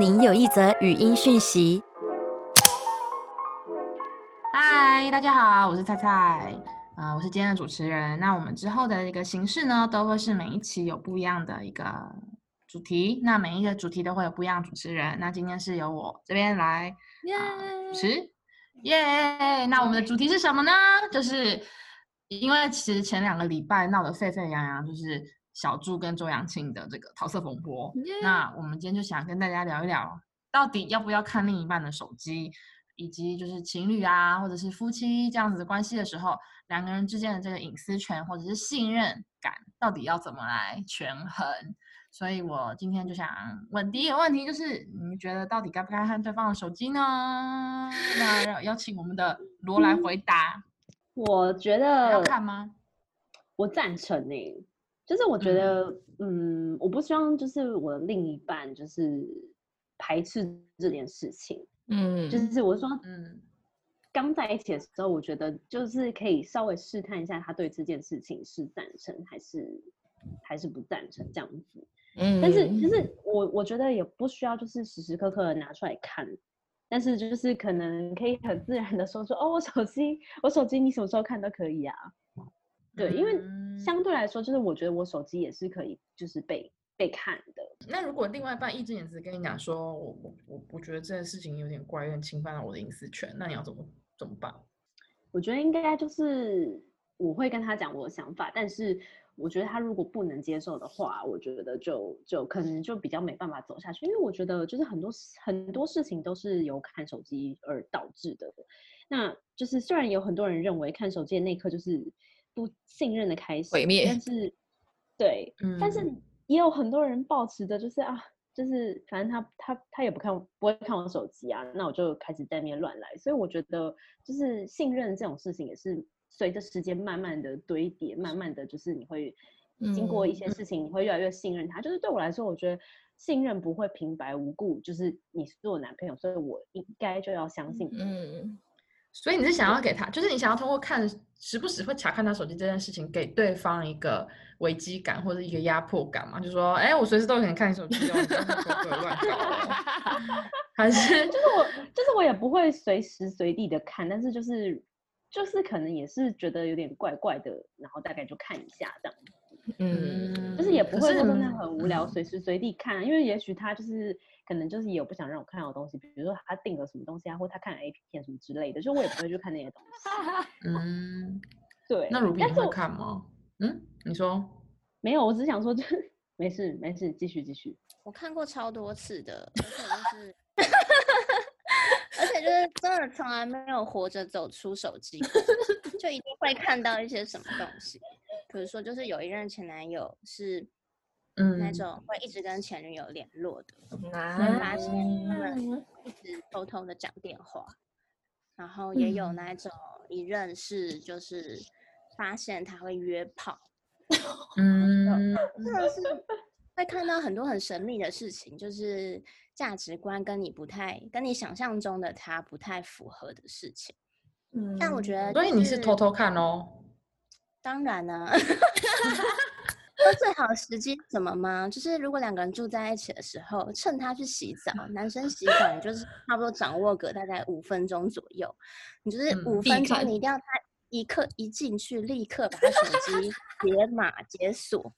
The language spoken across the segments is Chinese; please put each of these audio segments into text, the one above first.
您有一则语音讯息。嗨，大家好，我是菜菜，呃，我是今天的主持人。那我们之后的一个形式呢，都会是每一期有不一样的一个主题，那每一个主题都会有不一样的主持人。那今天是由我这边来主持，耶！那我们的主题是什么呢？就是因为其实前两个礼拜闹得沸沸扬扬，就是小猪跟周扬青的这个桃色风波。那我们今天就想跟大家聊一聊，到底要不要看另一半的手机，以及就是情侣啊，或者是夫妻这样子的关系的时候，两个人之间的这个隐私权或者是信任感，到底要怎么来权衡？所以我今天就想问第一个问题，就是你们觉得到底该不该看对方的手机呢？那要邀请我们的罗来回答。我觉得要看吗？我赞成呢、就是我觉得，嗯我不希望就是我的另一半就是排斥这件事情，嗯，就是我是说，嗯。刚在一起的时候，我觉得就是可以稍微试探一下他对这件事情是赞成还是还是不赞成这样子。嗯，但是就是我我觉得也不需要就是时时刻刻的拿出来看，但是就是可能可以很自然的说说哦，我手机我手机你什么时候看都可以啊。对，因为嗯相对来说，就是我觉得我手机也是可以就是被被看的。那如果另外一半义正言辞跟你讲说，我我我我觉得这件事情有点怪，有点侵犯到我的隐私权，那你要怎么怎么办？我觉得应该就是我会跟他讲我的想法，但是我觉得他如果不能接受的话，我觉得就就可能就比较没办法走下去，因为我觉得就是很多很多事情都是由看手机而导致的。那就是虽然有很多人认为看手机的那一刻就是不信任的开始，毁灭但是对，但是嗯也有很多人抱持着就是啊。就是反正他他他也不看不会看我手机啊，那我就开始在那边乱来。所以我觉得就是信任这种事情也是随着时间慢慢的堆叠，慢慢的就是你会经过一些嗯事情，你会越来越信任他。就是对我来说，我觉得信任不会平白无故，就是你是我男朋友，所以我应该就要相信你。嗯，所以你是想要给他，就是你想要通过看时不时会查看他手机这件事情，给对方一个危机感或者一个压迫感嘛？就说，哎，我随时都有可能看你手机哦，你不要鬼鬼乱搞哦，还是就是我，就是我也不会随时随地的看，但是就是就是可能也是觉得有点怪怪的，然后大概就看一下这样。嗯，就是也不会说真的嗯很无聊，嗯随时随地看，因为也许他就是可能就是也有不想让我看到的东西，比如说他订了什么东西啊，或他看了 A 片什么之类的，就我也不会去看那些东西。嗯，对，那 Ruby 你会看吗？嗯，你说，没有，我只是想说，就没事没事，继续继续。我看过超多次的，而且就是，而且就是真的从来没有活着走出手机，就一定会看到一些什么东西。比如说，就是有一任前男友是嗯，那种会一直跟前女友联络的，会那发现他们一直偷偷的讲电话，然后也有那种一认识就是发现他会约炮，嗯，真的是会看到很多很神秘的事情，就是价值观跟你不太、跟你想象中的他不太符合的事情。嗯但我觉得、所以你是偷，偷看哦。当然呢、那最好的时机是什么吗？就是如果两个人住在一起的时候，趁他去洗澡，男生洗澡，你就是差不多掌握个大概五分钟左右，你就是嗯五分钟你一定要他一刻一进去，立刻把他手机解码解锁，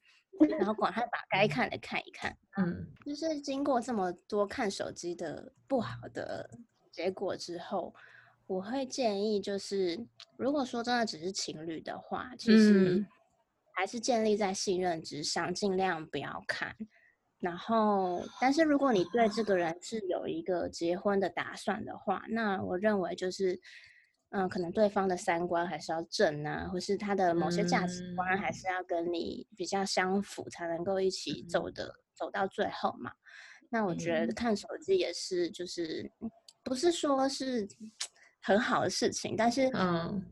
然后管他把该看的看一看。嗯就是经过这么多看手机的不好的结果之后，我会建议，就是如果说真的只是情侣的话，其实嗯还是建立在信任之上，尽量不要看。然后，但是如果你对这个人是有一个结婚的打算的话，那我认为就是，嗯、可能对方的三观还是要正啊，或是他的某些价值观还是要跟你比较相符，才能够一起走的走到最后嘛。那我觉得看手机也是，就是不是说是很好的事情，但是嗯，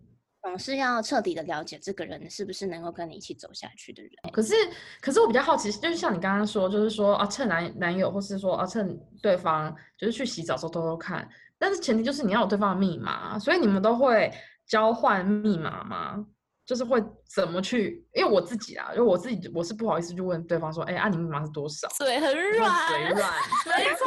总是要彻底的了解这个人是不是能够跟你一起走下去的人。可是，可是我比较好奇，就是像你刚刚说，就是说啊，趁男男友，或是说啊，趁对方就是去洗澡的时候偷偷看，但是前提就是你要有对方的密码，所以你们都会交换密码吗？就是会怎么去？因为我自己啊，因为我自己我是不好意思去问对方说，哎、啊，你密码是多少？嘴很就是软，嘴软，没错，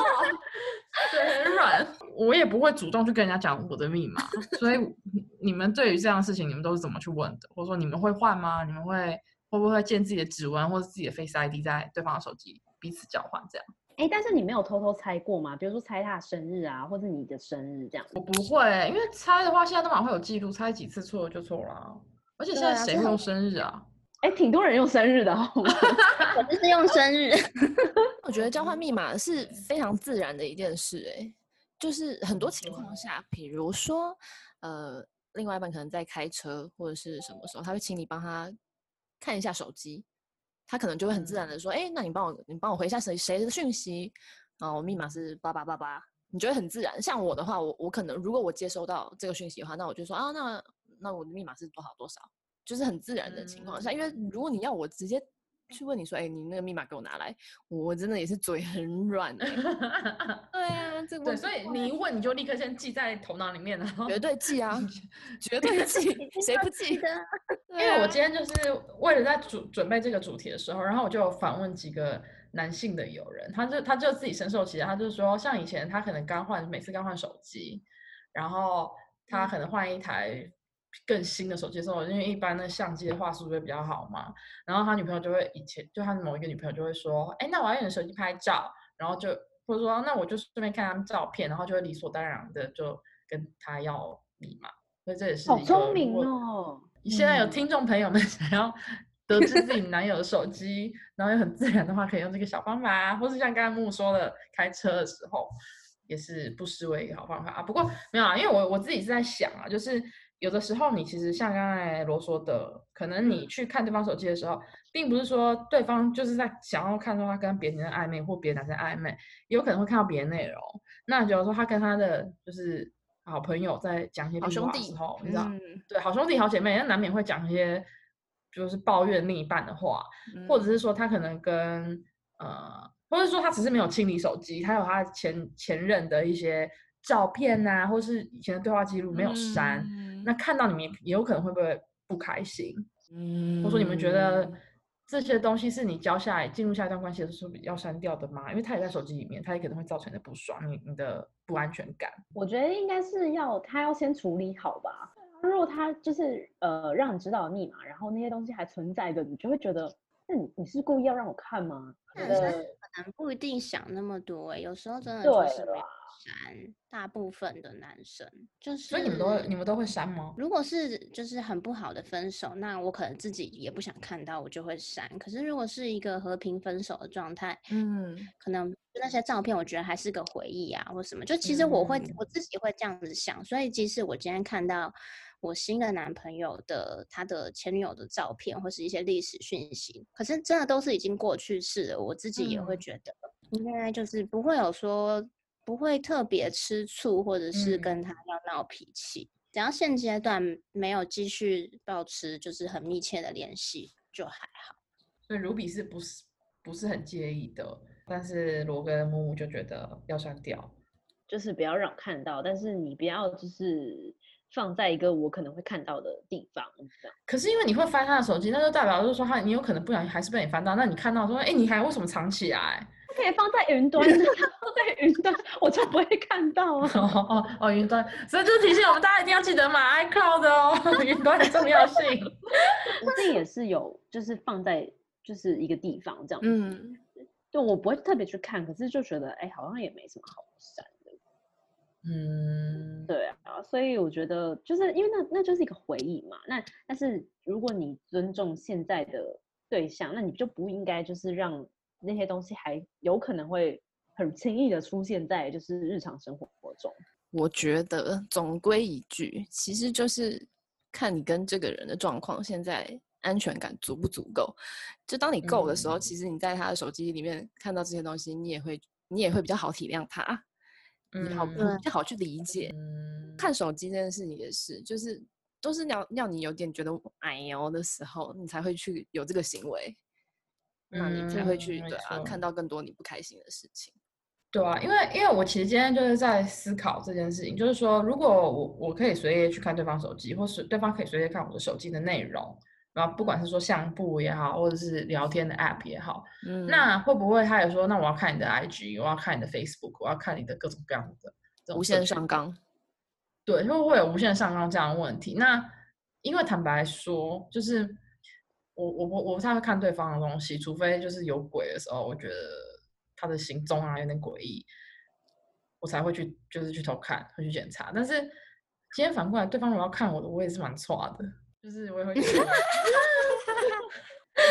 对，很软。我也不会主动去跟人家讲我的密码，所以 你们对于这样的事情，你们都是怎么去问的？或者说你们会换吗？你们会会不会建自己的指纹或者自己的 Face ID 在对方的手机彼此交换这样？哎，但是你没有偷偷猜过吗？比如说猜他的生日啊，或者你的生日这样？我不会，因为猜的话现在都蛮会有记录，猜几次错了就错了。而且现在谁会用生日啊？哎，挺多人用生日的，我就是用生日。我觉得交换密码是非常自然的一件事，哎，就是很多情况下，比如说，呃，另外一半可能在开车或者是什么时候，他会请你帮他看一下手机，他可能就会很自然的说，哎，那你帮我，你帮我回一下谁谁的讯息，啊，我密码是八八八八，你觉得很自然。像我的话，我我可能如果我接收到这个讯息的话，那我就说啊，那那我的密码是多少多少。就是很自然的情况下，因为如果你要我直接去问你说，哎，你那个密码给我拿来，我真的也是嘴很软。对啊，这个对，所以你一问你就立刻先记在头脑里面了，绝对记啊，绝对记，谁不记得？因为我今天就是为了在准准备这个主题的时候，然后我就访问几个男性的友人，他就他就自己深受其害，他就是说，像以前他可能刚换，每次刚换手机，然后他可能换一台。更新的手机的时候，因为一般的相机的话速度会比较好嘛，然后他女朋友就会以前就他某一个女朋友就会说，哎，那我要用你的手机拍照，然后就或者说那我就顺便看他们照片，然后就会理所当然的就跟他要密码，所以这也是好聪明哦。现在有听众朋友们想要得知自己男友的手机，然后又很自然的话，可以用这个小方法，或是像刚才木说的，开车的时候也是不失为一个好方法啊。不过没有啊，因为我我自己是在想啊，就是。有的时候，你其实像刚才罗说的，可能你去看对方手机的时候，并不是说对方就是在想要看说他跟别人的暧昧或别的男生暧昧，有可能会看到别的内容。那假如说他跟他的就是好朋友在讲一些好兄弟时候，你知道，对，好兄弟好姐妹，那难免会讲一些就是抱怨另一半的话，或者是说他可能跟呃，或者说他只是没有清理手机，他有他前前任的一些照片呐，或是以前的对话记录没有删。那看到你们也有可能会不会不开心？嗯，或者说你们觉得这些东西是你交下来进入下一段关系的时候要删掉的吗？因为他也在手机里面，他也可能会造成你的不爽，你你的不安全感。我觉得应该是要他要先处理好吧。如果他就是呃让你知道密码，然后那些东西还存在的，你就会觉得，那你你是故意要让我看吗？男生可能不一定想那么多哎，有时候真的就是没删。大部分的男生就是，所以你们都会你们都会删吗？如果是就是很不好的分手，那我可能自己也不想看到，我就会删。可是如果是一个和平分手的状态，嗯，可能那些照片我觉得还是个回忆啊，或什么。就其实我会我自己会这样子想，所以即使我今天看到我新的男朋友的他的前女友的照片或是一些历史讯息，可是真的都是已经过去式了，我自己也会觉得应该就是不会有说。不会特别吃醋，或者是跟他要闹脾气。只要现阶段没有继续保持就是很密切的联系，就还好。所以卢比是不是不是很介意的？但是罗跟木木就觉得要删掉，就是不要让我看到，但是你不要就是放在一个我可能会看到的地方。这样。可是因为你会翻他的手机，那就代表就是说他你有可能不小心还是被你翻到。那你看到说，哎，你还为什么藏起来？可以放在云端，放在云端，我就不会看到啊。哦哦哦，云端，所以就是提醒我们大家一定要记得买 iCloud 哦，云端的重要性。我自己也是有，就是放在就是一个地方这样。嗯，就我不会特别去看，可是就觉得哎，好像也没什么好删的。嗯，对啊，所以我觉得就是因为那那就是一个回忆嘛。那但是如果你尊重现在的对象，那你就不应该就是让。那些东西还有可能会很轻易的出现在就是日常生活中。我觉得总归一句，其实就是看你跟这个人的状况，现在安全感足不足够。就当你够的时候，其实你在他的手机里面看到这些东西，你也会你也会比较好体谅他，你好比较好去理解。看手机这件事情也是，就是都是要要你有点觉得哎呦的时候，你才会去有这个行为。那你才会去对啊，看到更多你不开心的事情。对啊，因为因为我其实今天就是在思考这件事情，就是说，如果我我可以随意去看对方手机，或是对方可以随意看我的手机的内容，然后不管是说相簿也好，或者是聊天的 App 也好，嗯，那会不会他也说，那我要看你的 IG，我要看你的 Facebook，我要看你的各种各样的无限上纲。对，会不会有无限上纲这样的问题？那因为坦白说，就是我我我我不太会看对方的东西，除非就是有鬼的时候，我觉得他的行踪啊有点诡异，我才会去就是去偷看，会去检查。但是今天反过来，对方如果要看我的，我也是蛮错的，就是我也会 觉得。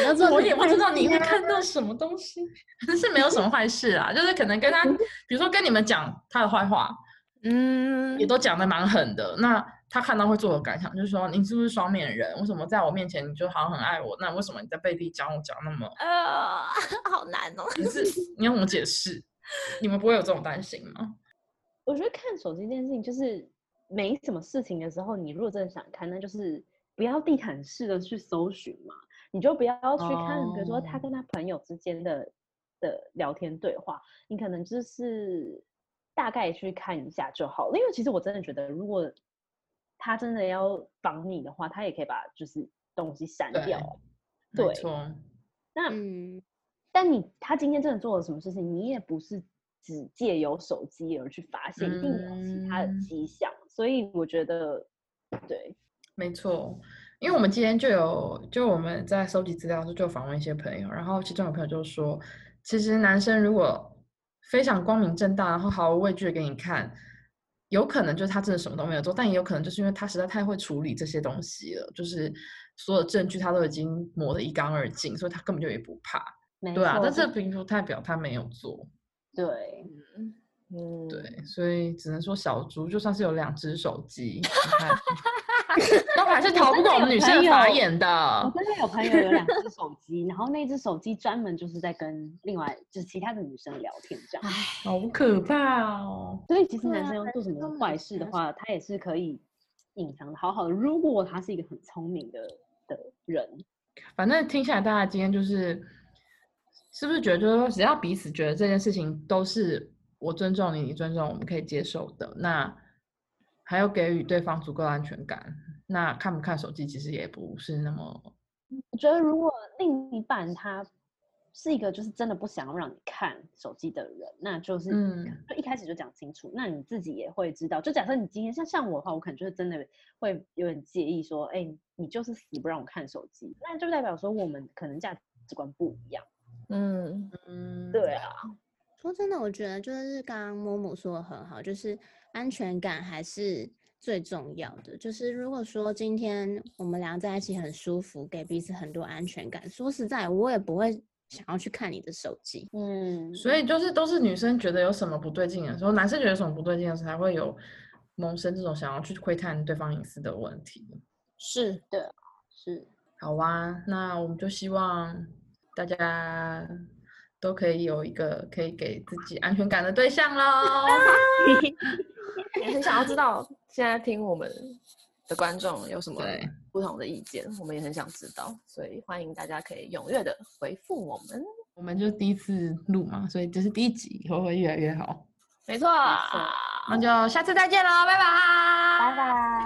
你要做我也不知道你你会看到什么东西，是没有什么坏事啊，就是可能跟他，比如说跟你们讲他的坏话，嗯也都讲的蛮狠的。那他看到会作何感想？就是说你是不是双面人？为什么在我面前你就好像很爱我？那为什么你在背地讲我讲那么？呃，好难哦。你是你要怎么解释？你们不会有这种担心吗？我觉得看手机这件事情，就是没什么事情的时候，你如果真的想看，那就是不要地毯式的去搜寻嘛，你就不要去看，比如说他哦跟他朋友之间的的聊天对话，你可能就是大概去看一下就好了。因为其实我真的觉得，如果他真的要防你的话，他也可以把就是东西删掉对错，那嗯，但你他今天真的做了什么事情，你也不是只借由手机而去发现，一定有其他的嗯迹象。所以我觉得，对，没错。因为我们今天就有，就我们在收集资料的时候就有访问一些朋友，然后其中有朋友就说，其实男生如果非常光明正大，然后毫无畏惧的给你看，有可能就是他真的什么都没有做，但也有可能就是因为他实在太会处理这些东西了，就是所有证据他都已经磨得一干二净，所以他根本就也不怕。没对啊，错但这就并不代表他没有做。对，嗯嗯，对，所以只能说小猪就算是有两只手机，都还是逃不过我们女生的法眼的我的。真的有朋友有两只手机，然后那只手机专门就是在跟另外就是其他的女生聊天这样。好可怕哦！所以其实男生要做什么坏事的难话，他也是可以隐藏的好好的。如果他是一个很聪明的的人，反正听下来，大家今天就是，是不是觉得就是说，只要彼此觉得这件事情都是我尊重你，你尊重我，我们可以接受的，那还要给予对方足够的安全感。那看不看手机，其实也不是那么我觉得如果另一半他是一个就是真的不想要让你看手机的人，那就是嗯就一开始就讲清楚，那你自己也会知道。就假设你今天像像我的话，我可能就是真的会有点介意说，哎、你就是死不让我看手机，那就代表说我们可能价值观不一样。嗯，嗯，对啊，说真的，我觉得就是刚刚某某说的很好，就是安全感还是最重要的。就是如果说今天我们俩在一起很舒服，给彼此很多安全感，说实在，我也不会想要去看你的手机。嗯，所以就是都是女生觉得有什么不对劲的时候，男生觉得有什么不对劲的时候，才会有萌生这种想要去窥探对方隐私的问题。是的是好啊，那我们就希望大家都可以有一个可以给自己安全感的对象喽。也很想要知道现在听我们的观众有什么不同的意见，我们也很想知道，所以欢迎大家可以踊跃的回复我们。我们就第一次录嘛，所以这是第一集，以后会越来越好。没错，那就下次再见喽，拜拜，拜拜。拜。